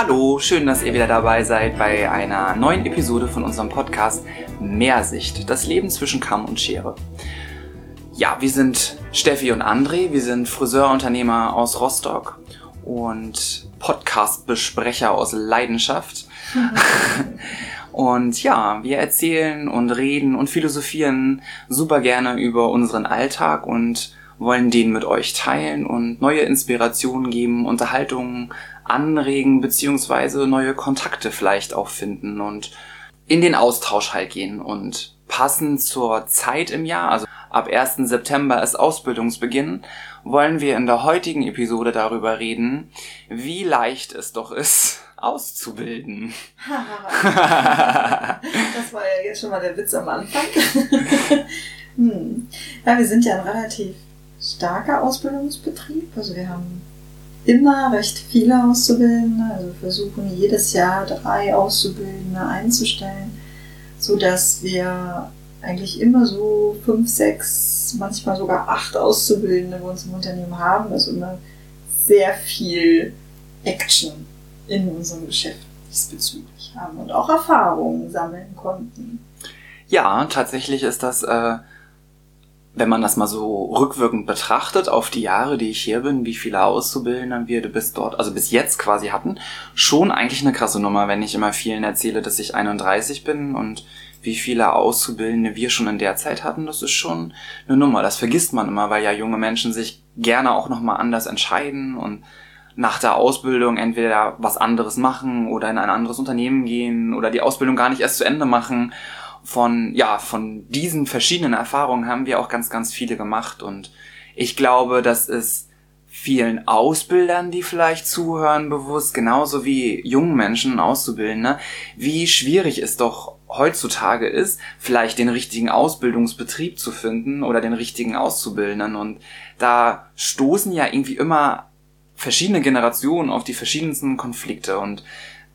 Hallo, schön, dass ihr wieder dabei seid bei einer neuen Episode von unserem Podcast Mehrsicht, das Leben zwischen Kamm und Schere. Ja, wir sind Steffi und André, wir sind Friseurunternehmer aus Rostock und Podcast-Besprecher aus Leidenschaft. Und ja, wir erzählen und reden und philosophieren super gerne über unseren Alltag und wollen den mit euch teilen und neue Inspirationen geben, Unterhaltungen anregen, beziehungsweise neue Kontakte vielleicht auch finden und in den Austausch halt gehen. Und passend zur Zeit im Jahr, also ab 1. September ist Ausbildungsbeginn, wollen wir in der heutigen Episode darüber reden, wie leicht es doch ist, auszubilden. das war ja jetzt schon mal der Witz am Anfang. hm. Ja, wir sind ja ein relativ starker Ausbildungsbetrieb. Also wir haben immer recht viele Auszubildende. Also versuchen jedes Jahr drei Auszubildende einzustellen, sodass wir eigentlich immer so fünf, sechs, manchmal sogar acht Auszubildende bei uns im Unternehmen haben. Also immer sehr viel Action in unserem Geschäft diesbezüglich haben und auch Erfahrungen sammeln konnten. Ja, tatsächlich ist das, äh, wenn man das mal so rückwirkend betrachtet auf die Jahre, die ich hier bin, wie viele Auszubildende wir bis dort, also bis jetzt quasi hatten, schon eigentlich eine krasse Nummer, wenn ich immer vielen erzähle, dass ich 31 bin und wie viele Auszubildende wir schon in der Zeit hatten, das ist schon eine Nummer. Das vergisst man immer, weil ja junge Menschen sich gerne auch nochmal anders entscheiden und nach der Ausbildung entweder was anderes machen oder in ein anderes Unternehmen gehen oder die Ausbildung gar nicht erst zu Ende machen. Von, ja, von diesen verschiedenen Erfahrungen haben wir auch ganz, ganz viele gemacht und ich glaube, dass es vielen Ausbildern, die vielleicht zuhören, bewusst, genauso wie jungen Menschen auszubilden, ne? wie schwierig es doch heutzutage ist, vielleicht den richtigen Ausbildungsbetrieb zu finden oder den richtigen Auszubildenden. Und da stoßen ja irgendwie immer verschiedene Generationen auf die verschiedensten Konflikte. Und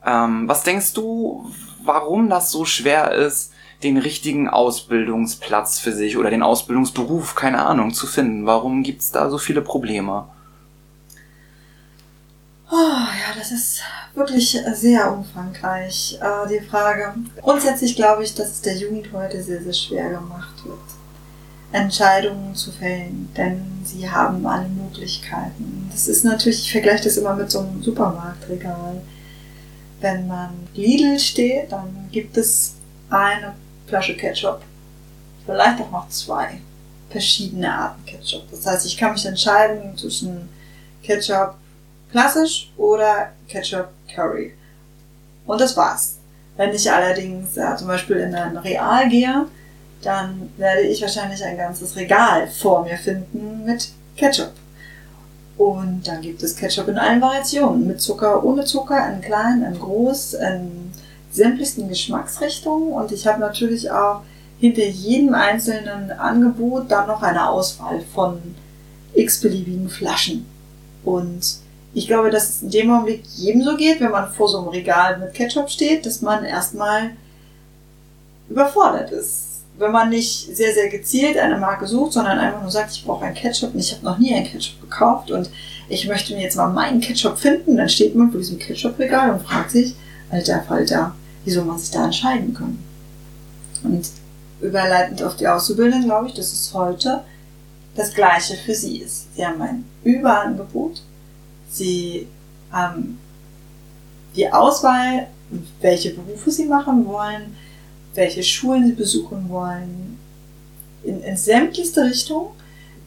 ähm, was denkst du, warum das so schwer ist, den richtigen Ausbildungsplatz für sich oder den Ausbildungsberuf, keine Ahnung, zu finden? Warum gibt's da so viele Probleme? Oh, ja, das ist wirklich sehr umfangreich, äh, die Frage. Grundsätzlich glaube ich, dass es der Jugend heute sehr, sehr schwer gemacht wird. Entscheidungen zu fällen, denn sie haben alle Möglichkeiten. Das ist natürlich, ich vergleiche das immer mit so einem Supermarktregal. Wenn man Lidl steht, dann gibt es eine Flasche Ketchup, vielleicht auch noch zwei verschiedene Arten Ketchup. Das heißt, ich kann mich entscheiden zwischen Ketchup klassisch oder Ketchup Curry. Und das war's. Wenn ich allerdings ja, zum Beispiel in ein Real gehe, dann werde ich wahrscheinlich ein ganzes Regal vor mir finden mit Ketchup. Und dann gibt es Ketchup in allen Variationen, mit Zucker, ohne Zucker, in klein, in groß, in sämtlichsten Geschmacksrichtungen. Und ich habe natürlich auch hinter jedem einzelnen Angebot dann noch eine Auswahl von x-beliebigen Flaschen. Und ich glaube, dass es in dem Augenblick jedem so geht, wenn man vor so einem Regal mit Ketchup steht, dass man erstmal überfordert ist wenn man nicht sehr, sehr gezielt eine Marke sucht, sondern einfach nur sagt, ich brauche ein Ketchup und ich habe noch nie ein Ketchup gekauft und ich möchte mir jetzt mal meinen Ketchup finden, dann steht man vor diesem Ketchup-Regal und fragt sich, alter Falter, wie soll man sich da entscheiden können? Und überleitend auf die Auszubildenden glaube ich, dass es heute das Gleiche für sie ist. Sie haben ein Überangebot, sie haben die Auswahl, welche Berufe sie machen wollen, welche Schulen sie besuchen wollen. In, in sämtlichste Richtung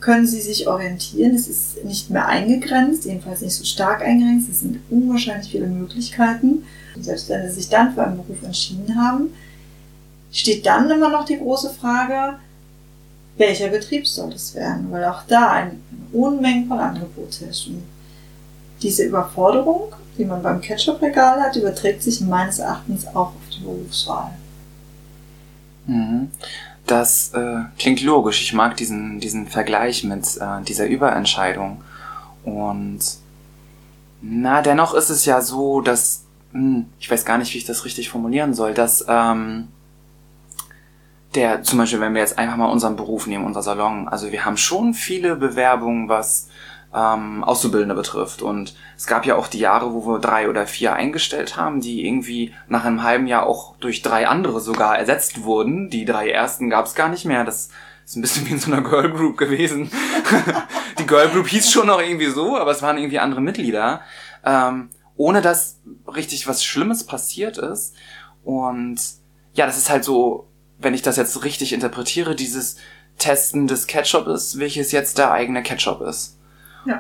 können sie sich orientieren. Es ist nicht mehr eingegrenzt, jedenfalls nicht so stark eingegrenzt. Es sind unwahrscheinlich viele Möglichkeiten. Und selbst wenn sie sich dann für einen Beruf entschieden haben, steht dann immer noch die große Frage, welcher Betrieb soll es werden? Weil auch da eine Unmenge von Angebot herrscht. Und diese Überforderung, die man beim Ketchup-Regal hat, überträgt sich meines Erachtens auch auf die Berufswahl. Mhm. Das äh, klingt logisch. Ich mag diesen, diesen Vergleich mit äh, dieser Überentscheidung. Und na, dennoch ist es ja so, dass, hm, ich weiß gar nicht, wie ich das richtig formulieren soll, dass ähm, der, zum Beispiel, wenn wir jetzt einfach mal unseren Beruf nehmen, unser Salon, also wir haben schon viele Bewerbungen, was ähm, Auszubildende betrifft. Und es gab ja auch die Jahre, wo wir drei oder vier eingestellt haben, die irgendwie nach einem halben Jahr auch durch drei andere sogar ersetzt wurden. Die drei ersten gab es gar nicht mehr. Das ist ein bisschen wie in so einer Girl Group gewesen. die Girl Group hieß schon noch irgendwie so, aber es waren irgendwie andere Mitglieder. Ähm, ohne dass richtig was Schlimmes passiert ist. Und ja, das ist halt so, wenn ich das jetzt richtig interpretiere, dieses Testen des Ketchup welches jetzt der eigene Ketchup ist.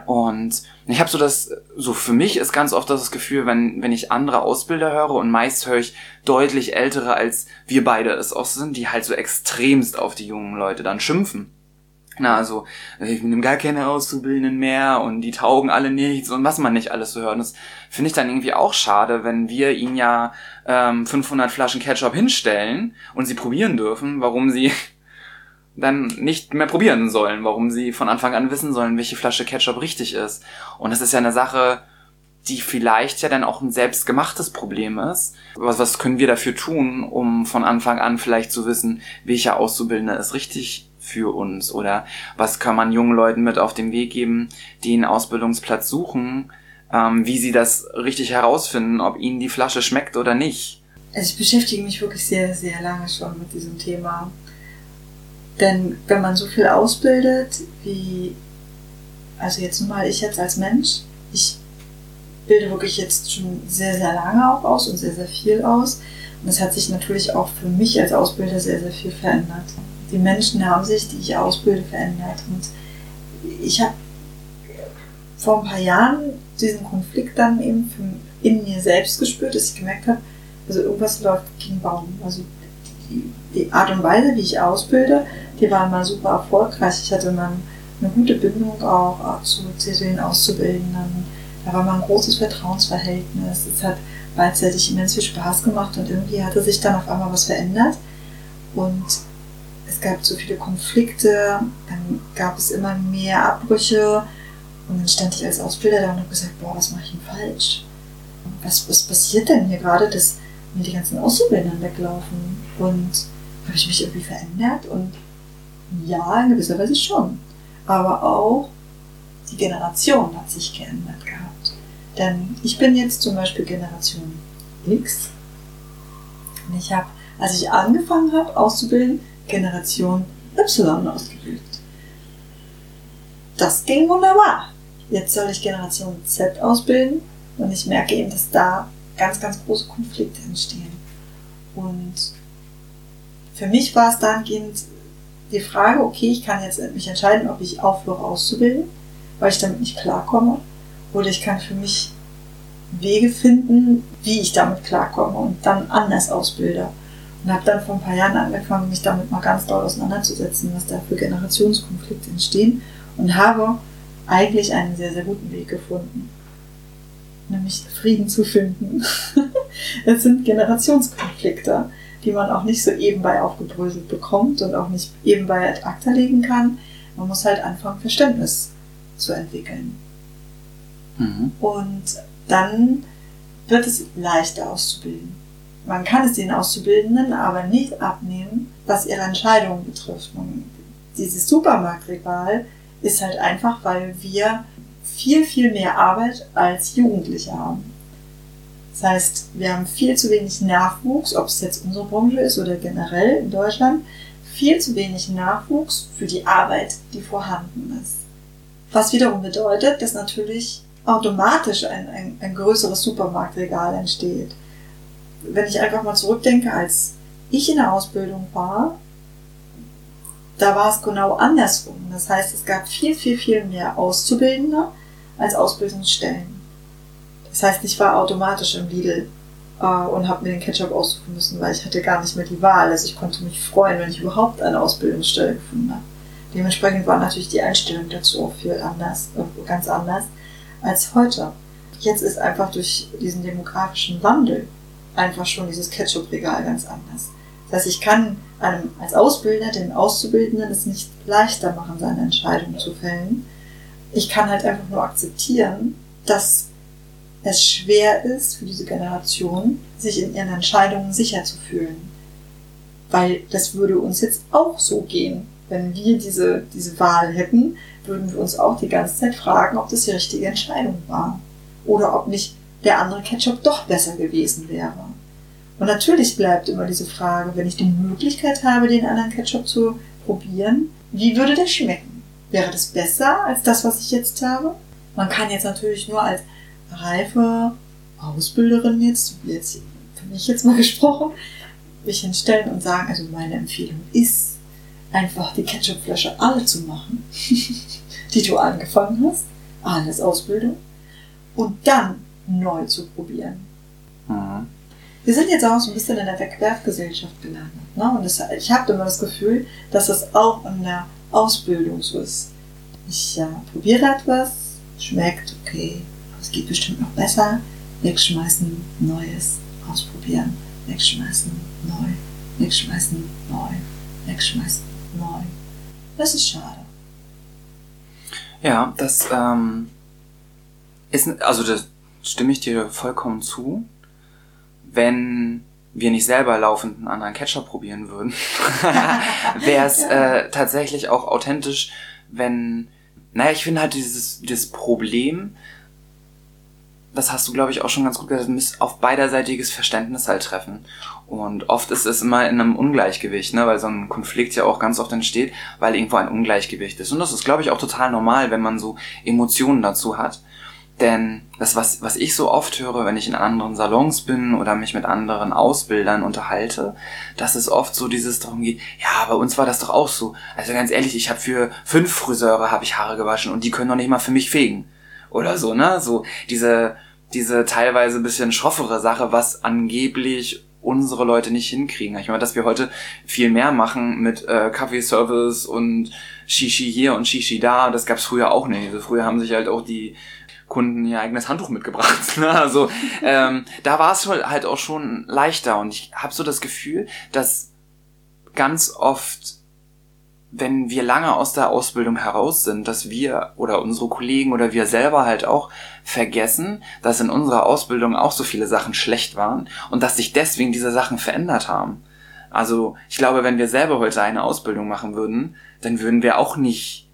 Und ich habe so das, so für mich ist ganz oft das Gefühl, wenn, wenn ich andere Ausbilder höre und meist höre ich deutlich ältere als wir beide es auch sind, die halt so extremst auf die jungen Leute dann schimpfen. Na, also, ich nehme gar keine Auszubildenden mehr und die taugen alle nichts und was man nicht alles so hört. Das finde ich dann irgendwie auch schade, wenn wir ihnen ja ähm, 500 Flaschen Ketchup hinstellen und sie probieren dürfen, warum sie dann nicht mehr probieren sollen, warum sie von Anfang an wissen sollen, welche Flasche Ketchup richtig ist. Und das ist ja eine Sache, die vielleicht ja dann auch ein selbstgemachtes Problem ist. Was, was können wir dafür tun, um von Anfang an vielleicht zu wissen, welcher Auszubildende ist richtig für uns? Oder was kann man jungen Leuten mit auf den Weg geben, die einen Ausbildungsplatz suchen, ähm, wie sie das richtig herausfinden, ob ihnen die Flasche schmeckt oder nicht? Also ich beschäftige mich wirklich sehr, sehr lange schon mit diesem Thema. Denn wenn man so viel ausbildet, wie, also jetzt nun mal ich jetzt als Mensch, ich bilde wirklich jetzt schon sehr, sehr lange auch aus und sehr, sehr viel aus. Und es hat sich natürlich auch für mich als Ausbilder sehr, sehr viel verändert. Die Menschen haben sich, die ich ausbilde, verändert. Und ich habe vor ein paar Jahren diesen Konflikt dann eben in mir selbst gespürt, dass ich gemerkt habe, also irgendwas läuft gegen Baum. Also die, Art und Weise, wie ich ausbilde, die war immer super erfolgreich. Ich hatte immer eine gute Bindung auch zu, zu den Auszubildenden. Da war mal ein großes Vertrauensverhältnis. Es hat beidseitig immens viel Spaß gemacht und irgendwie hatte sich dann auf einmal was verändert. Und es gab so viele Konflikte, dann gab es immer mehr Abbrüche und dann stand ich als Ausbilder da und habe gesagt, boah, was mache ich denn falsch? Was, was passiert denn hier gerade, dass mir die ganzen Auszubildenden weglaufen? Und habe ich mich irgendwie verändert? Und ja, in gewisser Weise schon. Aber auch die Generation hat sich geändert gehabt. Denn ich bin jetzt zum Beispiel Generation X. Und ich habe, als ich angefangen habe auszubilden, Generation Y ausgebildet. Das ging wunderbar. Jetzt soll ich Generation Z ausbilden und ich merke eben, dass da ganz, ganz große Konflikte entstehen. Und für mich war es dahingehend die Frage, okay, ich kann jetzt mich entscheiden, ob ich aufhöre auszubilden, weil ich damit nicht klarkomme, oder ich kann für mich Wege finden, wie ich damit klarkomme und dann anders ausbilde. Und habe dann vor ein paar Jahren angefangen, mich damit mal ganz doll auseinanderzusetzen, was da für Generationskonflikte entstehen und habe eigentlich einen sehr, sehr guten Weg gefunden. Nämlich Frieden zu finden. es sind Generationskonflikte die man auch nicht so ebenbei aufgebröselt bekommt und auch nicht ebenbei ad acta legen kann. Man muss halt anfangen, Verständnis zu entwickeln. Mhm. Und dann wird es leichter auszubilden. Man kann es den Auszubildenden aber nicht abnehmen, was ihre Entscheidungen betrifft. Und dieses Supermarktregal ist halt einfach, weil wir viel, viel mehr Arbeit als Jugendliche haben. Das heißt, wir haben viel zu wenig Nachwuchs, ob es jetzt unsere Branche ist oder generell in Deutschland, viel zu wenig Nachwuchs für die Arbeit, die vorhanden ist. Was wiederum bedeutet, dass natürlich automatisch ein, ein, ein größeres Supermarktregal entsteht. Wenn ich einfach mal zurückdenke, als ich in der Ausbildung war, da war es genau andersrum. Das heißt, es gab viel, viel, viel mehr Auszubildende als Ausbildungsstellen. Das heißt, ich war automatisch im Lidl äh, und habe mir den Ketchup aussuchen müssen, weil ich hatte gar nicht mehr die Wahl. Also ich konnte mich freuen, wenn ich überhaupt eine Ausbildungsstelle gefunden habe. Dementsprechend war natürlich die Einstellung dazu auch viel anders, äh, ganz anders als heute. Jetzt ist einfach durch diesen demografischen Wandel einfach schon dieses Ketchup-Regal ganz anders. Das heißt, ich kann einem als Ausbilder, den Auszubildenden, es nicht leichter machen, seine Entscheidung zu fällen. Ich kann halt einfach nur akzeptieren, dass es schwer ist für diese Generation, sich in ihren Entscheidungen sicher zu fühlen. Weil das würde uns jetzt auch so gehen. wenn wir diese, diese Wahl hätten, würden wir uns auch die ganze Zeit fragen, ob das die richtige Entscheidung war. Oder ob nicht der andere Ketchup doch besser gewesen wäre. Und natürlich bleibt immer diese Frage, wenn ich die Möglichkeit habe, den anderen Ketchup zu probieren, wie würde der schmecken? Wäre das besser als das, was ich jetzt habe? Man kann jetzt natürlich nur als reife Ausbilderin jetzt, jetzt für mich jetzt mal gesprochen, mich hinstellen und sagen, also meine Empfehlung ist, einfach die Ketchupflasche alle zu machen, die du angefangen hast, alles Ausbildung, und dann neu zu probieren. Mhm. Wir sind jetzt auch so ein bisschen in der Wegwerfgesellschaft gelandet. Ne? Und das, ich habe immer das Gefühl, dass das auch in der Ausbildung so ist. Ich ja, probiere etwas, schmeckt okay, es geht bestimmt noch besser, wegschmeißen, Neues, ausprobieren, wegschmeißen, neu, wegschmeißen, neu, wegschmeißen, neu. Das ist schade. Ja, das ähm, ist, also das stimme ich dir vollkommen zu. Wenn wir nicht selber laufend einen anderen Ketchup probieren würden, wäre es äh, tatsächlich auch authentisch, wenn, naja, ich finde halt dieses, dieses Problem, das hast du, glaube ich, auch schon ganz gut gesagt, müsst auf beiderseitiges Verständnis halt treffen. Und oft ist es immer in einem Ungleichgewicht, ne, weil so ein Konflikt ja auch ganz oft entsteht, weil irgendwo ein Ungleichgewicht ist. Und das ist, glaube ich, auch total normal, wenn man so Emotionen dazu hat. Denn das, was, was ich so oft höre, wenn ich in anderen Salons bin oder mich mit anderen Ausbildern unterhalte, dass es oft so dieses darum geht, ja, bei uns war das doch auch so. Also ganz ehrlich, ich habe für fünf Friseure habe ich Haare gewaschen und die können noch nicht mal für mich fegen. Oder so, ne? So diese, diese teilweise bisschen schroffere Sache, was angeblich unsere Leute nicht hinkriegen. Ich meine, dass wir heute viel mehr machen mit äh, Kaffeeservice und Shishi hier und Shishi da, das gab's früher auch nicht. Also früher haben sich halt auch die Kunden ihr eigenes Handtuch mitgebracht. Ne? Also ähm, da war es halt auch schon leichter und ich habe so das Gefühl, dass ganz oft, wenn wir lange aus der Ausbildung heraus sind, dass wir oder unsere Kollegen oder wir selber halt auch vergessen, dass in unserer Ausbildung auch so viele Sachen schlecht waren und dass sich deswegen diese Sachen verändert haben. Also ich glaube, wenn wir selber heute eine Ausbildung machen würden, dann würden wir auch nicht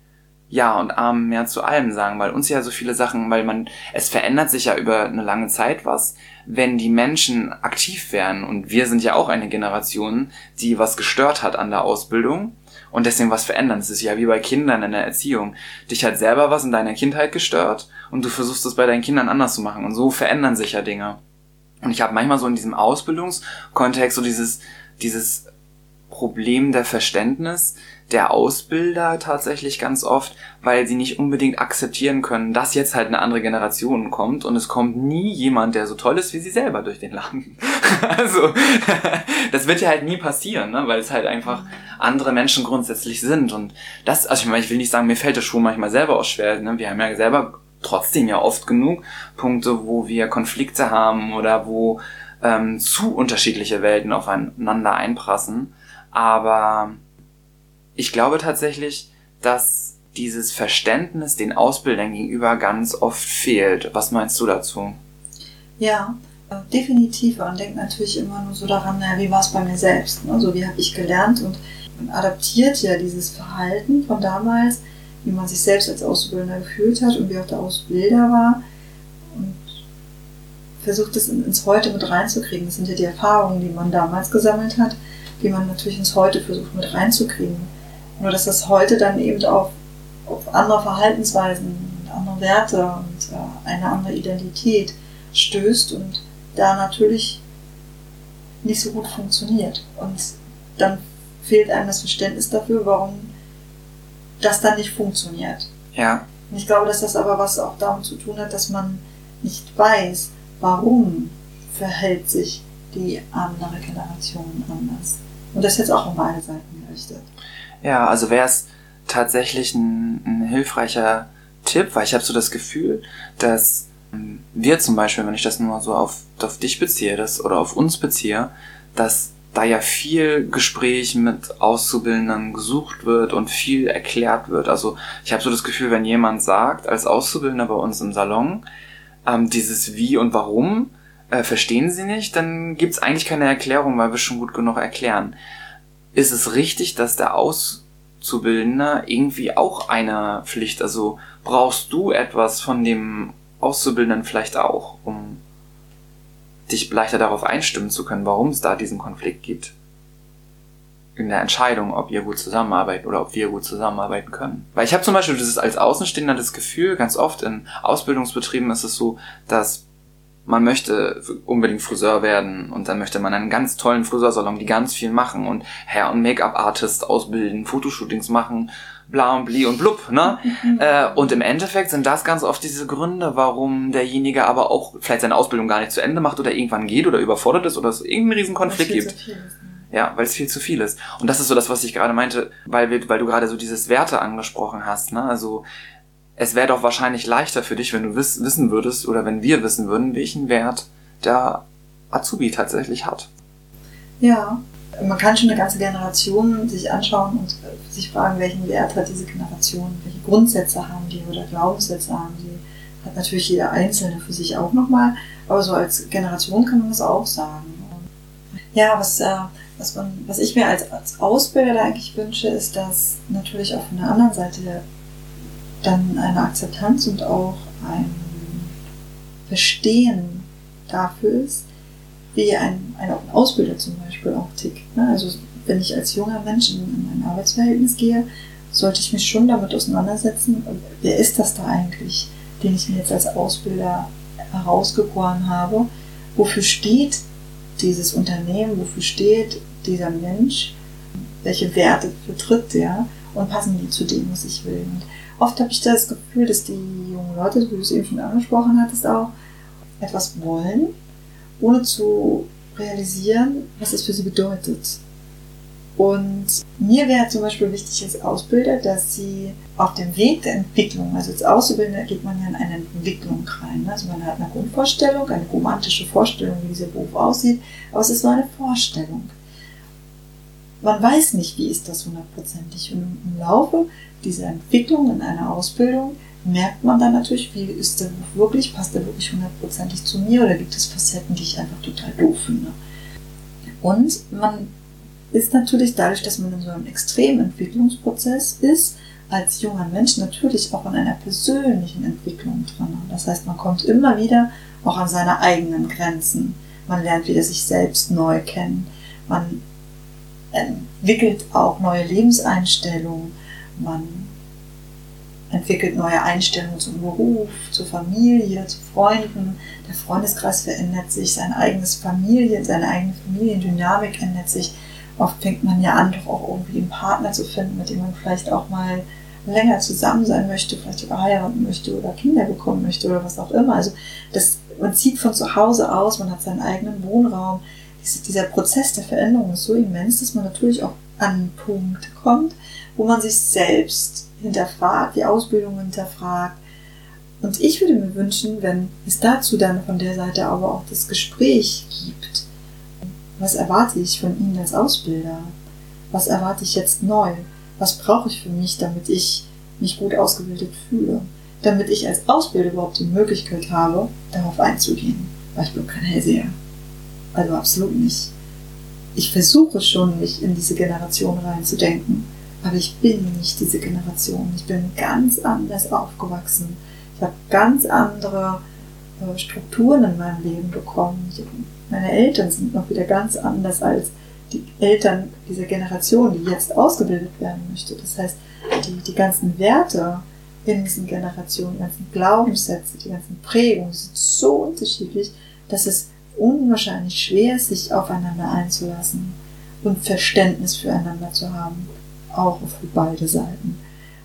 ja und Arm mehr zu allem sagen, weil uns ja so viele Sachen, weil man, es verändert sich ja über eine lange Zeit was, wenn die Menschen aktiv werden und wir sind ja auch eine Generation, die was gestört hat an der Ausbildung und deswegen was verändern. Es ist ja wie bei Kindern in der Erziehung. Dich hat selber was in deiner Kindheit gestört und du versuchst es bei deinen Kindern anders zu machen und so verändern sich ja Dinge. Und ich habe manchmal so in diesem Ausbildungskontext so dieses, dieses Problem der Verständnis, der Ausbilder tatsächlich ganz oft, weil sie nicht unbedingt akzeptieren können, dass jetzt halt eine andere Generation kommt und es kommt nie jemand, der so toll ist wie sie selber durch den Laden. also, das wird ja halt nie passieren, ne? weil es halt einfach andere Menschen grundsätzlich sind und das, also ich meine, ich will nicht sagen, mir fällt das schon manchmal selber auch schwer, ne? wir haben ja selber trotzdem ja oft genug Punkte, wo wir Konflikte haben oder wo ähm, zu unterschiedliche Welten aufeinander einprassen, aber ich glaube tatsächlich, dass dieses Verständnis den Ausbildern gegenüber ganz oft fehlt. Was meinst du dazu? Ja, äh, definitiv. Man denkt natürlich immer nur so daran, naja, wie war es bei mir selbst? Ne? So wie habe ich gelernt und adaptiert ja dieses Verhalten von damals, wie man sich selbst als Auszubildender gefühlt hat und wie auch der Ausbilder war und versucht es ins Heute mit reinzukriegen. Das sind ja die Erfahrungen, die man damals gesammelt hat, die man natürlich ins Heute versucht mit reinzukriegen. Nur dass das heute dann eben auf andere Verhaltensweisen, andere Werte und äh, eine andere Identität stößt und da natürlich nicht so gut funktioniert. Und dann fehlt einem das Verständnis dafür, warum das dann nicht funktioniert. Ja. Und ich glaube, dass das aber was auch damit zu tun hat, dass man nicht weiß, warum verhält sich die andere Generation anders. Und das ist jetzt auch um beide Seiten gerichtet. Ja, also wäre es tatsächlich ein, ein hilfreicher Tipp, weil ich habe so das Gefühl, dass wir zum Beispiel, wenn ich das nur so auf, auf dich beziehe das, oder auf uns beziehe, dass da ja viel Gespräch mit Auszubildenden gesucht wird und viel erklärt wird. Also ich habe so das Gefühl, wenn jemand sagt, als Auszubildender bei uns im Salon, ähm, dieses Wie und Warum äh, verstehen sie nicht, dann gibt's eigentlich keine Erklärung, weil wir schon gut genug erklären ist es richtig, dass der Aus Auszubildender irgendwie auch eine Pflicht? Also brauchst du etwas von dem Auszubildenden vielleicht auch, um dich leichter darauf einstimmen zu können, warum es da diesen Konflikt gibt? in der Entscheidung, ob ihr gut zusammenarbeiten oder ob wir gut zusammenarbeiten können. Weil ich habe zum Beispiel dieses als Außenstehender das Gefühl, ganz oft in Ausbildungsbetrieben ist es so, dass man möchte unbedingt Friseur werden und dann möchte man einen ganz tollen Friseursalon, die ganz viel machen und Hair- und Make-up-Artist ausbilden, Fotoshootings machen, bla und bli und blub, ne? äh, und im Endeffekt sind das ganz oft diese Gründe, warum derjenige aber auch vielleicht seine Ausbildung gar nicht zu Ende macht oder irgendwann geht oder überfordert ist oder es irgendeinen riesen Konflikt gibt. Ja, weil es viel zu viel ist. Und das ist so das, was ich gerade meinte, weil, wir, weil du gerade so dieses Werte angesprochen hast. Ne? Also es wäre doch wahrscheinlich leichter für dich, wenn du wiss, wissen würdest oder wenn wir wissen würden, welchen Wert der Azubi tatsächlich hat. Ja, man kann schon eine ganze Generation sich anschauen und sich fragen, welchen Wert hat diese Generation, welche Grundsätze haben die oder Glaubenssätze haben die. Hat natürlich jeder Einzelne für sich auch nochmal, aber so als Generation kann man das auch sagen. Ja, was äh, was, man, was ich mir als, als Ausbilder eigentlich wünsche, ist, dass natürlich auch von der anderen Seite dann eine Akzeptanz und auch ein Verstehen dafür ist, wie ein, ein Ausbilder zum Beispiel auch tickt. Ne? Also wenn ich als junger Mensch in, in ein Arbeitsverhältnis gehe, sollte ich mich schon damit auseinandersetzen, wer ist das da eigentlich, den ich mir jetzt als Ausbilder herausgeboren habe, wofür steht dieses Unternehmen, wofür steht dieser Mensch, welche Werte vertritt der und passen die zu dem, was ich will. Und oft habe ich das Gefühl, dass die jungen Leute, wie du es eben schon angesprochen hattest, auch etwas wollen, ohne zu realisieren, was es für sie bedeutet. Und mir wäre zum Beispiel wichtig als Ausbilder, dass sie auf dem Weg der Entwicklung, also als Auszubildender geht man ja in eine Entwicklung rein. Also man hat eine Grundvorstellung, eine romantische Vorstellung, wie dieser Beruf aussieht, aber es ist nur eine Vorstellung man weiß nicht, wie ist das hundertprozentig. Und im Laufe dieser Entwicklung in einer Ausbildung merkt man dann natürlich, wie ist der wirklich, passt der wirklich hundertprozentig zu mir oder gibt es Facetten, die ich einfach total doof finde. Und man ist natürlich dadurch, dass man in so einem extremen Entwicklungsprozess ist, als junger Mensch natürlich auch an einer persönlichen Entwicklung dran. Das heißt, man kommt immer wieder auch an seine eigenen Grenzen. Man lernt wieder sich selbst neu kennen. Man entwickelt auch neue Lebenseinstellungen, man entwickelt neue Einstellungen zum Beruf, zur Familie, zu Freunden. Der Freundeskreis verändert sich, sein eigenes Familie, seine eigene Familiendynamik ändert sich. Oft fängt man ja an, doch auch irgendwie einen Partner zu finden, mit dem man vielleicht auch mal länger zusammen sein möchte, vielleicht sogar heiraten möchte oder Kinder bekommen möchte oder was auch immer. Also das, man zieht von zu Hause aus, man hat seinen eigenen Wohnraum dieser Prozess der Veränderung ist so immens, dass man natürlich auch an einen Punkt kommt, wo man sich selbst hinterfragt, die Ausbildung hinterfragt. Und ich würde mir wünschen, wenn es dazu dann von der Seite aber auch das Gespräch gibt. Was erwarte ich von Ihnen als Ausbilder? Was erwarte ich jetzt neu? Was brauche ich für mich, damit ich mich gut ausgebildet fühle? Damit ich als Ausbilder überhaupt die Möglichkeit habe, darauf einzugehen. Weil ich bin kein Hellseher. Also absolut nicht. Ich versuche schon, mich in diese Generation reinzudenken, aber ich bin nicht diese Generation. Ich bin ganz anders aufgewachsen. Ich habe ganz andere äh, Strukturen in meinem Leben bekommen. meine Eltern sind noch wieder ganz anders als die Eltern dieser Generation, die jetzt ausgebildet werden möchte. Das heißt, die, die ganzen Werte in diesen Generationen, die ganzen Glaubenssätze, die ganzen Prägungen sind so unterschiedlich, dass es unwahrscheinlich schwer, sich aufeinander einzulassen und Verständnis füreinander zu haben, auch für beide Seiten.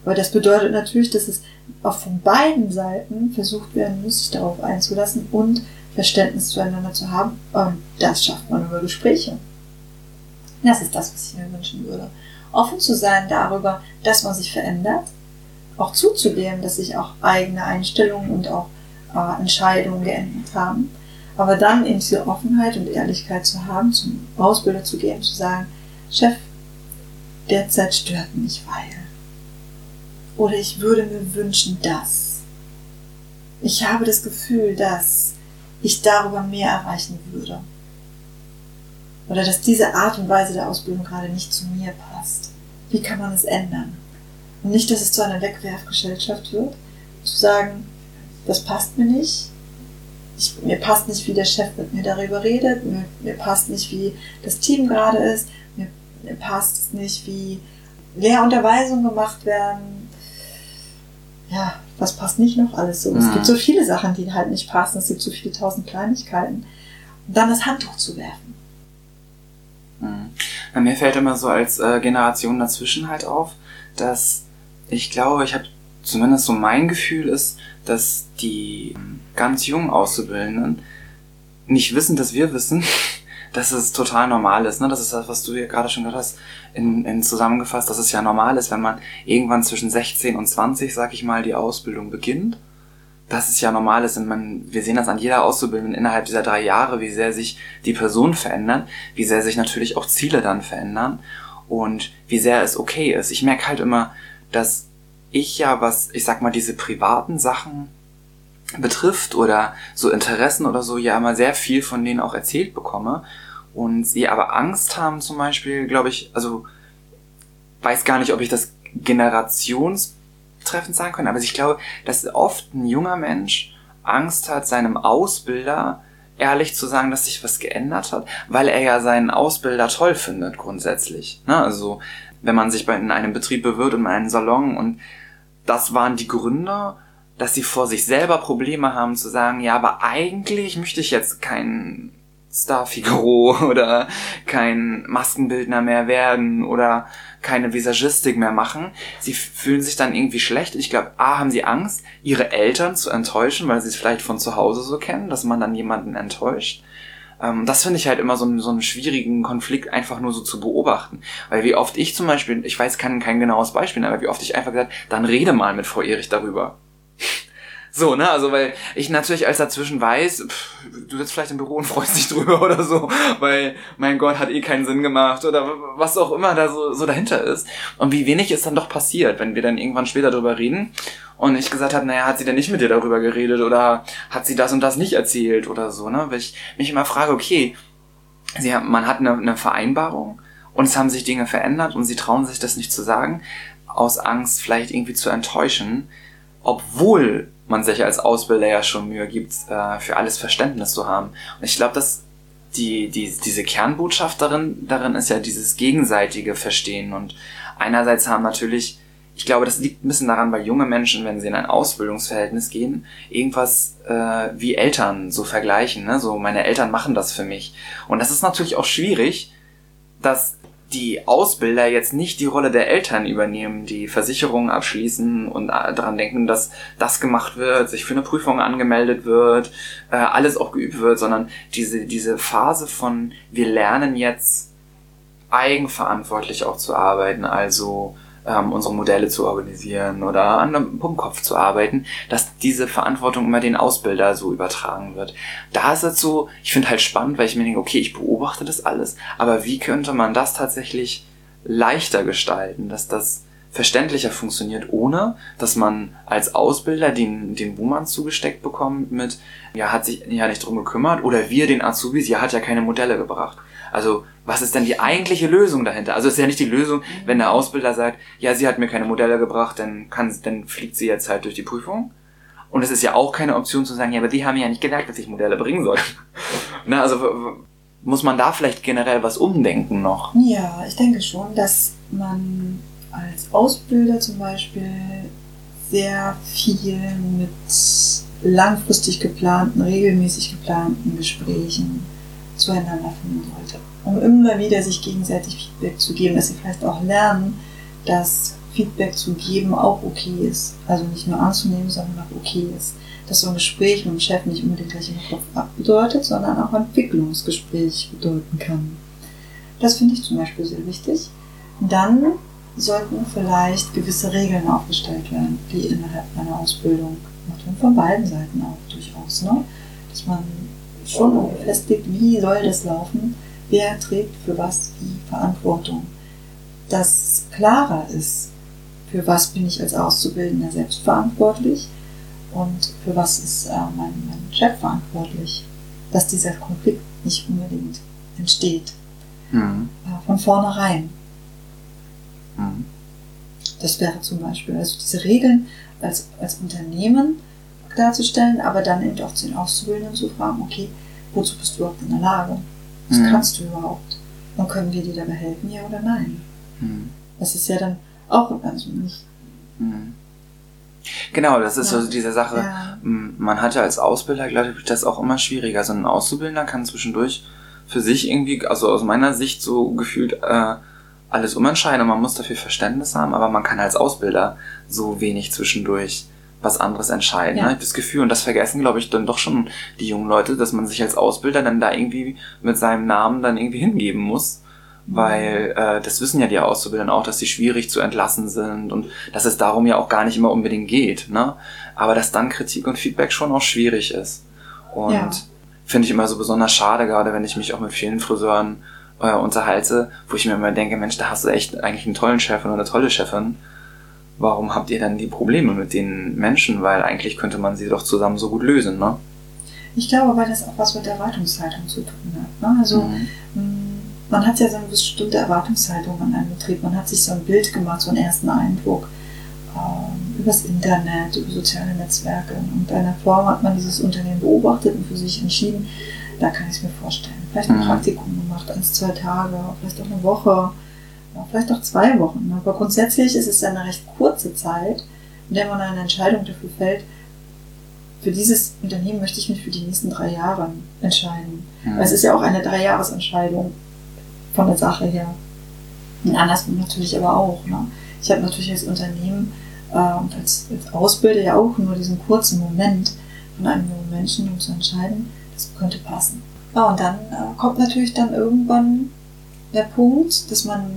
Aber das bedeutet natürlich, dass es auch von beiden Seiten versucht werden muss, sich darauf einzulassen und Verständnis zueinander zu haben. Und das schafft man über Gespräche. Das ist das, was ich mir wünschen würde. Offen zu sein darüber, dass man sich verändert, auch zuzugeben, dass sich auch eigene Einstellungen und auch äh, Entscheidungen geändert haben aber dann eben diese Offenheit und Ehrlichkeit zu haben, zum Ausbilder zu gehen, zu sagen, Chef, derzeit stört mich, weil. Oder ich würde mir wünschen, dass. Ich habe das Gefühl, dass ich darüber mehr erreichen würde. Oder dass diese Art und Weise der Ausbildung gerade nicht zu mir passt. wie kann man es ändern? Und nicht, dass es zu einer Wegwerfgesellschaft wird, zu sagen, das passt mir nicht, ich, mir passt nicht, wie der Chef mit mir darüber redet, mir, mir passt nicht, wie das Team gerade ist, mir, mir passt nicht, wie Lehrunterweisungen gemacht werden. Ja, was passt nicht noch alles so? Mhm. Es gibt so viele Sachen, die halt nicht passen, es gibt so viele tausend Kleinigkeiten. Und dann das Handtuch zu werfen. Mhm. Mir fällt immer so als äh, Generation dazwischen halt auf, dass ich glaube, ich habe zumindest so mein Gefühl ist, dass die ganz jungen Auszubildenden nicht wissen, dass wir wissen, dass es total normal ist. Ne? Das ist das, was du hier gerade schon gesagt hast, in, in zusammengefasst, dass es ja normal ist, wenn man irgendwann zwischen 16 und 20, sag ich mal, die Ausbildung beginnt. Dass es ja normal ist und man, wir sehen das an jeder Auszubildung innerhalb dieser drei Jahre, wie sehr sich die Person verändert, wie sehr sich natürlich auch Ziele dann verändern und wie sehr es okay ist. Ich merke halt immer, dass ich ja, was, ich sag mal, diese privaten Sachen betrifft oder so Interessen oder so, ja immer sehr viel von denen auch erzählt bekomme. Und sie aber Angst haben zum Beispiel, glaube ich, also weiß gar nicht, ob ich das generationstreffend sagen kann, aber ich glaube, dass oft ein junger Mensch Angst hat, seinem Ausbilder ehrlich zu sagen, dass sich was geändert hat, weil er ja seinen Ausbilder toll findet grundsätzlich. Ne? Also wenn man sich bei in einem Betrieb bewirbt, in einem Salon und das waren die Gründe, dass sie vor sich selber Probleme haben zu sagen, ja, aber eigentlich möchte ich jetzt kein Star-Figaro oder kein Maskenbildner mehr werden oder keine Visagistik mehr machen. Sie fühlen sich dann irgendwie schlecht. Ich glaube, A, haben sie Angst, ihre Eltern zu enttäuschen, weil sie es vielleicht von zu Hause so kennen, dass man dann jemanden enttäuscht. Ähm, das finde ich halt immer so, einen, so einen schwierigen Konflikt einfach nur so zu beobachten. Weil wie oft ich zum Beispiel, ich weiß kein, kein genaues Beispiel, aber wie oft ich einfach gesagt, dann rede mal mit Frau Erich darüber. So, ne, also weil ich natürlich als dazwischen weiß, pff, du sitzt vielleicht im Büro und freust dich drüber oder so, weil mein Gott hat eh keinen Sinn gemacht oder was auch immer da so, so dahinter ist. Und wie wenig ist dann doch passiert, wenn wir dann irgendwann später darüber reden und ich gesagt habe, naja, hat sie denn nicht mit dir darüber geredet oder hat sie das und das nicht erzählt oder so, ne? Weil ich mich immer frage, okay, sie man hat eine, eine Vereinbarung und es haben sich Dinge verändert und sie trauen sich das nicht zu sagen, aus Angst vielleicht irgendwie zu enttäuschen, obwohl man sich als Ausbilder ja schon Mühe gibt, äh, für alles Verständnis zu haben. Und ich glaube, dass die, die, diese Kernbotschaft darin, darin ist ja dieses gegenseitige Verstehen. Und einerseits haben natürlich, ich glaube, das liegt ein bisschen daran, weil junge Menschen, wenn sie in ein Ausbildungsverhältnis gehen, irgendwas äh, wie Eltern so vergleichen. Ne? So, meine Eltern machen das für mich. Und das ist natürlich auch schwierig, dass die Ausbilder jetzt nicht die Rolle der Eltern übernehmen, die Versicherungen abschließen und äh, daran denken, dass das gemacht wird, sich für eine Prüfung angemeldet wird, äh, alles auch geübt wird, sondern diese, diese Phase von wir lernen jetzt eigenverantwortlich auch zu arbeiten, also ähm, unsere Modelle zu organisieren oder an einem Pumpkopf zu arbeiten, dass diese Verantwortung immer den Ausbilder so übertragen wird. Da ist es so, ich finde halt spannend, weil ich mir denke, okay, ich beobachte das alles, aber wie könnte man das tatsächlich leichter gestalten, dass das verständlicher funktioniert, ohne dass man als Ausbilder den, den Buhmann zugesteckt bekommt mit, ja, hat sich ja nicht drum gekümmert oder wir den Azubis, ja, hat ja keine Modelle gebracht. Also was ist denn die eigentliche Lösung dahinter? Also es ist ja nicht die Lösung, wenn der Ausbilder sagt, ja, sie hat mir keine Modelle gebracht, dann kann, dann fliegt sie jetzt halt durch die Prüfung. Und es ist ja auch keine Option zu sagen, ja, aber die haben ja nicht gemerkt, dass ich Modelle bringen soll. Na, also muss man da vielleicht generell was umdenken noch? Ja, ich denke schon, dass man als Ausbilder zum Beispiel sehr viel mit langfristig geplanten, regelmäßig geplanten Gesprächen zueinander finden sollte um immer wieder sich gegenseitig Feedback zu geben, dass sie vielleicht auch lernen, dass Feedback zu geben auch okay ist. Also nicht nur anzunehmen, sondern auch okay ist. Dass so ein Gespräch mit dem Chef nicht unbedingt gleich im Kopf bedeutet, sondern auch Entwicklungsgespräch bedeuten kann. Das finde ich zum Beispiel sehr wichtig. Dann sollten vielleicht gewisse Regeln aufgestellt werden, die innerhalb einer Ausbildung, von beiden Seiten auch durchaus, ne? dass man schon festlegt, wie soll das laufen, wer trägt für was die Verantwortung. Dass klarer ist, für was bin ich als Auszubildender selbst verantwortlich und für was ist äh, mein, mein Chef verantwortlich. Dass dieser Konflikt nicht unbedingt entsteht. Mhm. Äh, von vornherein. Mhm. Das wäre zum Beispiel, also diese Regeln als, als Unternehmen darzustellen, aber dann eben auch zu den Auszubildenden zu fragen, okay, wozu bist du überhaupt in der Lage? Was Mhm. kannst du überhaupt? Und können wir dir dabei helfen, ja oder nein? Mhm. Das ist ja dann auch, also nicht, Mhm. Genau, das ist Ja. so diese Sache. ja, Mm, Man hat ja als Ausbilder, glaube ich, das auch immer schwieriger. So ein Auszubildender kann zwischendurch für sich irgendwie, also aus meiner Sicht so gefühlt äh, alles umentscheiden und man muss dafür Verständnis haben, aber man kann als Ausbilder so wenig zwischendurch was anderes entscheiden. Ja. Ne? Ich habe das Gefühl, und das vergessen, glaube ich, dann doch schon die jungen Leute, dass man sich als Ausbilder dann da irgendwie mit seinem Namen dann irgendwie hingeben muss. Weil äh, das wissen ja die Auszubildenden auch, dass sie schwierig zu entlassen sind und dass es darum ja auch gar nicht immer unbedingt geht. Ne? Aber dass dann Kritik und Feedback schon auch schwierig ist. Und Ja. finde ich immer so besonders schade, gerade wenn ich mich auch mit vielen Friseuren äh, unterhalte, wo ich mir immer denke, Mensch, da hast du echt eigentlich einen tollen Chef oder eine tolle Chefin. Warum habt ihr dann die Probleme mit den Menschen? Weil eigentlich könnte man sie doch zusammen so gut lösen, ne? Ich glaube, weil das auch was mit der Erwartungshaltung zu tun hat. Ne? Also Mhm. mh, man hat ja so eine bestimmte Erwartungshaltung an einen Betrieb. Man hat sich so ein Bild gemacht, so einen ersten Eindruck ähm, übers Internet, über soziale Netzwerke. In irgendeiner Form hat man dieses Unternehmen beobachtet und für sich entschieden, da kann ich es mir vorstellen. Vielleicht ein Mhm. Praktikum gemacht, eins, zwei Tage, vielleicht auch eine Woche, vielleicht auch zwei Wochen. Aber grundsätzlich ist es ja eine recht kurze Zeit, in der man eine Entscheidung dafür fällt, für dieses Unternehmen möchte ich mich für die nächsten drei Jahre entscheiden. Weil Es ist ja auch eine Dreijahresentscheidung von der Sache her. Und andersrum natürlich aber auch. Ne? Ich habe natürlich als Unternehmen äh, und als, als Ausbilder ja auch nur diesen kurzen Moment von einem jungen Menschen, um zu entscheiden, das könnte passen. Ja, und dann äh, kommt natürlich dann irgendwann der Punkt, dass man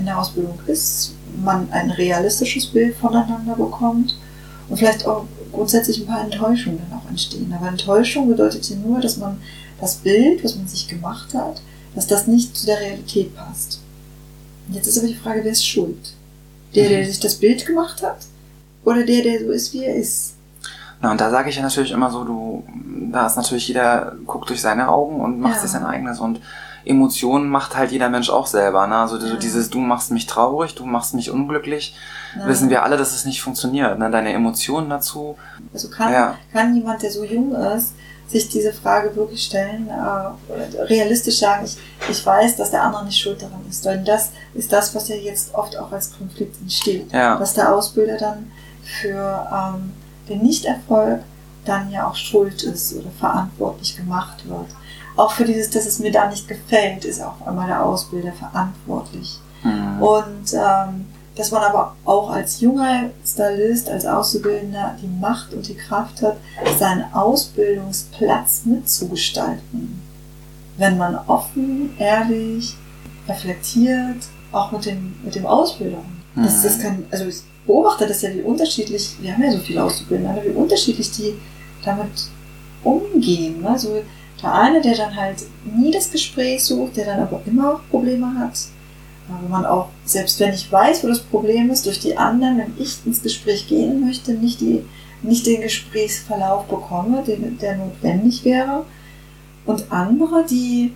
in der Ausbildung ist, man ein realistisches Bild voneinander bekommt und vielleicht auch grundsätzlich ein paar Enttäuschungen dann auch entstehen. Aber Enttäuschung bedeutet ja nur, dass man das Bild, was man sich gemacht hat, dass das nicht zu der Realität passt. Und jetzt ist aber die Frage, wer ist schuld? Der, der Mhm. sich das Bild gemacht hat? Oder der, der so ist, wie er ist? Na, und da sage ich ja natürlich immer so, du, da ist natürlich jeder, guckt durch seine Augen und macht Ja. sich sein eigenes und Emotionen macht halt jeder Mensch auch selber, ne? Also so Ja. dieses, du machst mich traurig, du machst mich unglücklich, Na, wissen wir alle, dass es nicht funktioniert, ne? Deine Emotionen dazu, Also kann, Ja. kann jemand, der so jung ist, sich diese Frage wirklich stellen, äh, realistisch sagen, ich, ich weiß, dass der andere nicht schuld daran ist. Denn das ist das, was ja jetzt oft auch als Konflikt entsteht. ja, Dass der Ausbilder dann für ähm, den Nichterfolg dann ja auch schuld ist oder verantwortlich gemacht wird. Auch für dieses, dass es mir da nicht gefällt, ist auch einmal der Ausbilder verantwortlich. mhm. Und ähm, dass man aber auch als junger Stylist, als Auszubildender die Macht und die Kraft hat, seinen Ausbildungsplatz mitzugestalten. Wenn man offen, ehrlich, reflektiert, auch mit dem, mit dem Ausbilder. Das, Mhm. das kann, also ich beobachte das ja, wie unterschiedlich, wir haben ja so viele Auszubildende, wie unterschiedlich die damit umgehen. Ne? So der eine, der dann halt nie das Gespräch sucht, der dann aber immer auch Probleme hat. Aber man auch, selbst wenn ich weiß, wo das Problem ist, durch die anderen, wenn ich ins Gespräch gehen möchte, nicht, die, nicht den Gesprächsverlauf bekomme, den, der notwendig wäre. Und andere, die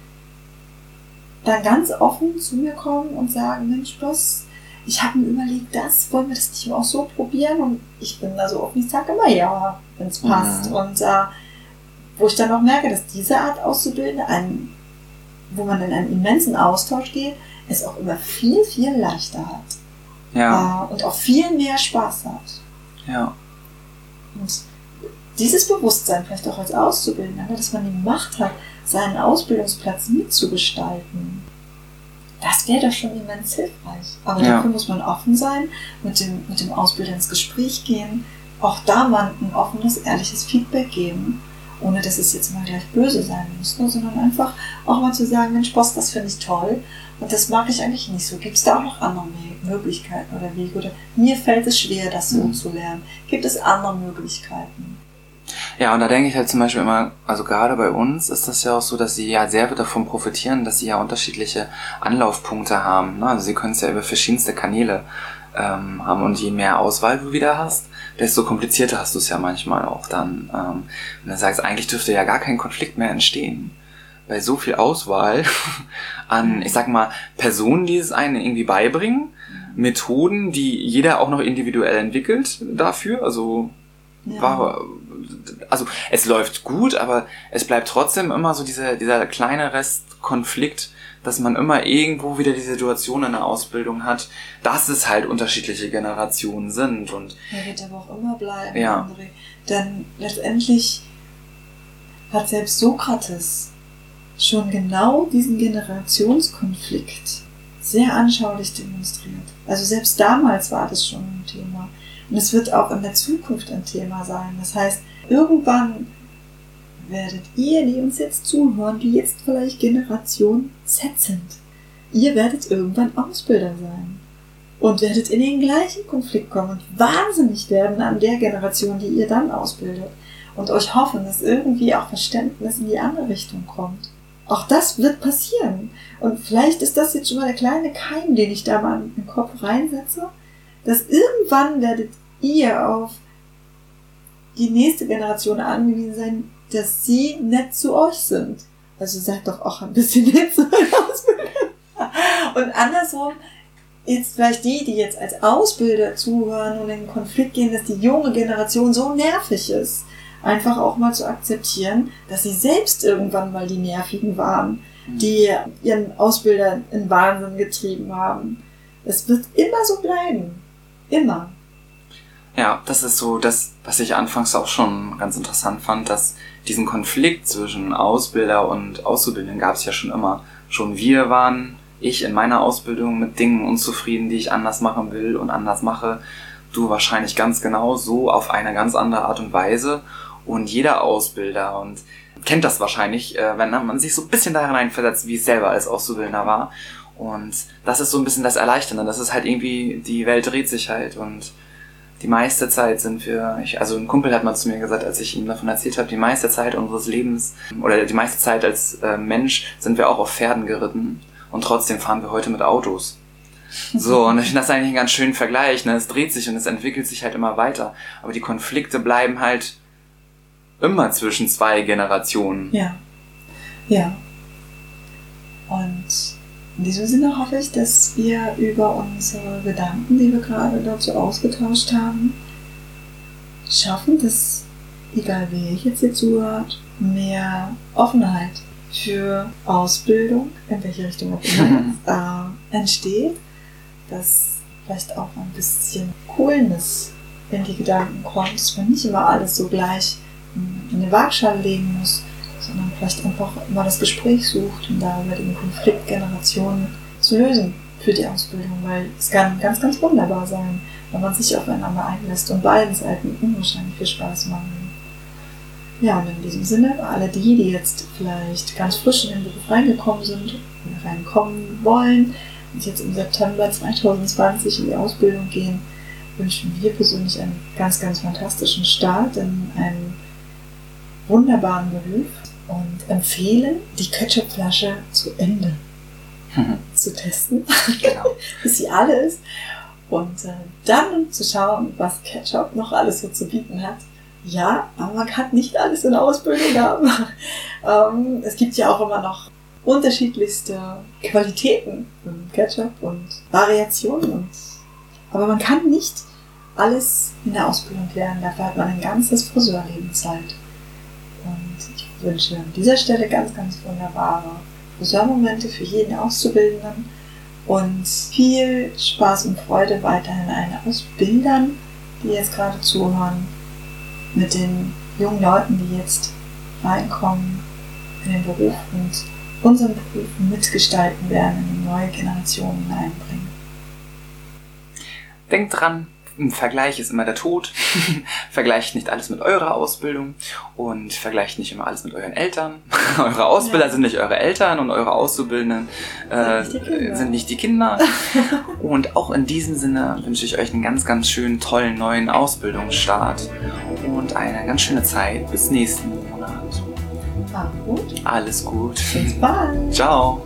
dann ganz offen zu mir kommen und sagen, Mensch, Boss, ich habe mir überlegt, das, wollen wir das nicht auch so probieren? Und ich bin da so offen, ich sage immer ja, wenn es passt. Mhm. Und äh, wo ich dann auch merke, dass diese Art auszubilden, ein, wo man in einen immensen Austausch geht, es auch immer viel, viel leichter hat. ja, Äh, und auch viel mehr Spaß hat. ja, Und dieses Bewusstsein vielleicht auch als Auszubildender, ne, dass man die Macht hat, seinen Ausbildungsplatz mitzugestalten, das wäre doch schon immens hilfreich. Aber Ja. dafür muss man offen sein, mit dem, mit dem Ausbilder ins Gespräch gehen, auch da mal ein offenes, ehrliches Feedback geben, ohne dass es jetzt mal gleich böse sein muss, ne, sondern einfach auch mal zu sagen, Mensch, Boss, das finde ich toll und das mag ich eigentlich nicht so. Gibt es da auch noch andere Möglichkeiten oder Wege? Oder mir fällt es schwer, das so Mhm. zu lernen. Gibt es andere Möglichkeiten? Ja, und da denke ich halt zum Beispiel immer, also gerade bei uns ist das ja auch so, dass sie ja sehr davon profitieren, dass sie ja unterschiedliche Anlaufpunkte haben. Ne? Also sie können es ja über verschiedenste Kanäle ähm, haben und je mehr Auswahl du wieder hast, desto komplizierter hast du es ja manchmal auch dann. Ähm, und dann sagst eigentlich dürfte ja gar kein Konflikt mehr entstehen. Bei so viel Auswahl an, ich sag mal, Personen, die es einen irgendwie beibringen, Methoden, die jeder auch noch individuell entwickelt dafür. Also Ja. war, also es läuft gut, aber es bleibt trotzdem immer so dieser, dieser kleine Restkonflikt, dass man immer irgendwo wieder die Situation in der Ausbildung hat, dass es halt unterschiedliche Generationen sind und Er wird aber auch immer bleiben, Ja. André. Denn letztendlich hat selbst Sokrates schon genau diesen Generationskonflikt sehr anschaulich demonstriert. Also selbst damals war das schon ein Thema. Und es wird auch in der Zukunft ein Thema sein. Das heißt, irgendwann werdet ihr, die uns jetzt zuhören, die jetzt vielleicht Generation Z sind, ihr werdet irgendwann Ausbilder sein und werdet in den gleichen Konflikt kommen und wahnsinnig werden an der Generation, die ihr dann ausbildet und euch hoffen, dass irgendwie auch Verständnis in die andere Richtung kommt. Auch das wird passieren. Und vielleicht ist das jetzt schon mal der kleine Keim, den ich da mal den Kopf reinsetze, dass irgendwann werdet ihr auf die nächste Generation angewiesen sein, dass sie nett zu euch sind. Also seid doch auch ein bisschen nett zu Ausbildern. Und andersrum, jetzt vielleicht die, die jetzt als Ausbilder zuhören und in den Konflikt gehen, dass die junge Generation so nervig ist, einfach auch mal zu akzeptieren, dass sie selbst irgendwann mal die Nervigen waren, die ihren Ausbilder in Wahnsinn getrieben haben. Es wird immer so bleiben. Immer. Ja, das ist so das, was ich anfangs auch schon ganz interessant fand, dass diesen Konflikt zwischen Ausbilder und Auszubildenden gab es ja schon immer. Schon wir waren, ich in meiner Ausbildung mit Dingen unzufrieden, die ich anders machen will und anders mache. Du wahrscheinlich ganz genau so auf eine ganz andere Art und Weise. Und jeder Ausbilder und kennt das wahrscheinlich, äh, wenn man sich so ein bisschen da hineinversetzt, wie es selber als Auszubildender war. Und das ist so ein bisschen das Erleichternde. Das ist halt irgendwie, die Welt dreht sich halt und die meiste Zeit sind wir, ich, also ein Kumpel hat mal zu mir gesagt, als ich ihm davon erzählt habe, die meiste Zeit unseres Lebens oder die meiste Zeit als äh, Mensch sind wir auch auf Pferden geritten und trotzdem fahren wir heute mit Autos. So, und ich finde das eigentlich einen ganz schönen Vergleich. Ne? Es dreht sich und es entwickelt sich halt immer weiter. Aber die Konflikte bleiben halt immer zwischen zwei Generationen. Ja. Ja. Und in diesem Sinne hoffe ich, dass wir über unsere Gedanken, die wir gerade dazu ausgetauscht haben, schaffen, dass, egal wer jetzt hier zuhört, mehr Offenheit für Ausbildung, in welche Richtung auch immer, äh, entsteht, dass vielleicht auch ein bisschen Coolness in die Gedanken kommt, dass man nicht immer alles so gleich in eine Waagschale legen muss, sondern vielleicht einfach mal das Gespräch sucht, um darüber den Konflikt Generationen zu lösen für die Ausbildung, weil es kann ganz, ganz wunderbar sein, wenn man sich aufeinander einlässt und beiden Seiten unwahrscheinlich viel Spaß machen. Ja, und in diesem Sinne, alle die, die jetzt vielleicht ganz frisch in den Beruf reingekommen sind oder reinkommen wollen und jetzt im September 2020 in die Ausbildung gehen, wünschen wir persönlich einen ganz, ganz fantastischen Start in einen wunderbaren Beruf und empfehlen, die Ketchupflasche zu Ende zu testen, Genau. bis sie alle ist und äh, dann zu schauen, was Ketchup noch alles so zu bieten hat. Ja, aber man kann nicht alles in der Ausbildung haben. ähm, es gibt ja auch immer noch unterschiedlichste Qualitäten im Ketchup und Variationen. Und, aber man kann nicht alles in der Ausbildung lernen. Dafür hat man ein ganzes Friseurleben Zeit. Und wünsche an dieser Stelle ganz, ganz wunderbare Friseurmomente für jeden Auszubildenden und viel Spaß und Freude weiterhin allen Ausbildern, die jetzt gerade zuhören, mit den jungen Leuten, die jetzt reinkommen in den Beruf und unseren Beruf mitgestalten werden, in die neue Generation hineinbringen. Denkt dran, ein Vergleich ist immer der Tod. vergleicht nicht alles mit eurer Ausbildung und vergleicht nicht immer alles mit euren Eltern. eure Ausbilder Ja. sind nicht eure Eltern und eure Auszubildenden äh, Sind nicht die Kinder. und auch in diesem Sinne wünsche ich euch einen ganz, ganz schönen, tollen neuen Ausbildungsstart und eine ganz schöne Zeit bis nächsten Monat. Ah, gut. Alles gut. Bis bald. Ciao.